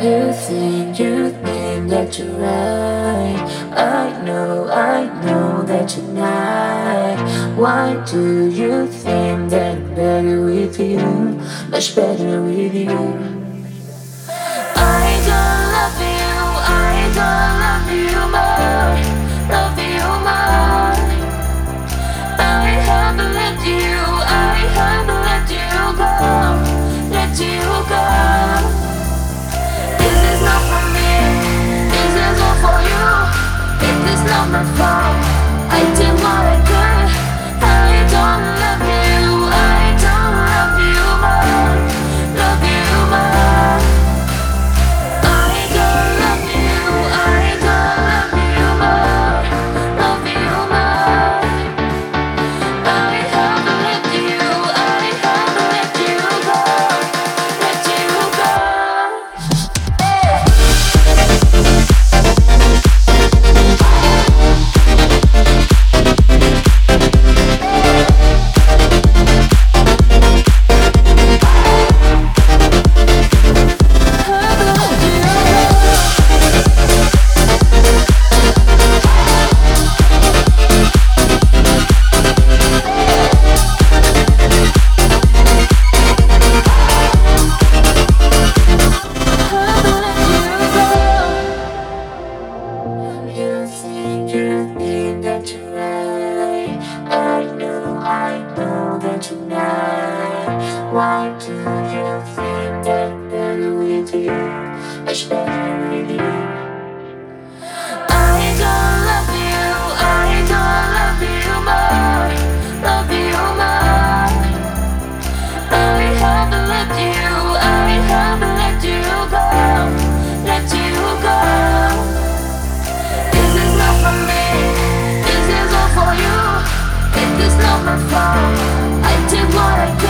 You think, you think that you're right. I know, I know that you're not. Why do you think that I'm better with you? Much better with you. I don't my father. wish I don't love you, I don't love you more, love you more. I haven't let you, I haven't let you go, let you go. This is not for me, this is all for you. It is not my fault. I did what I could.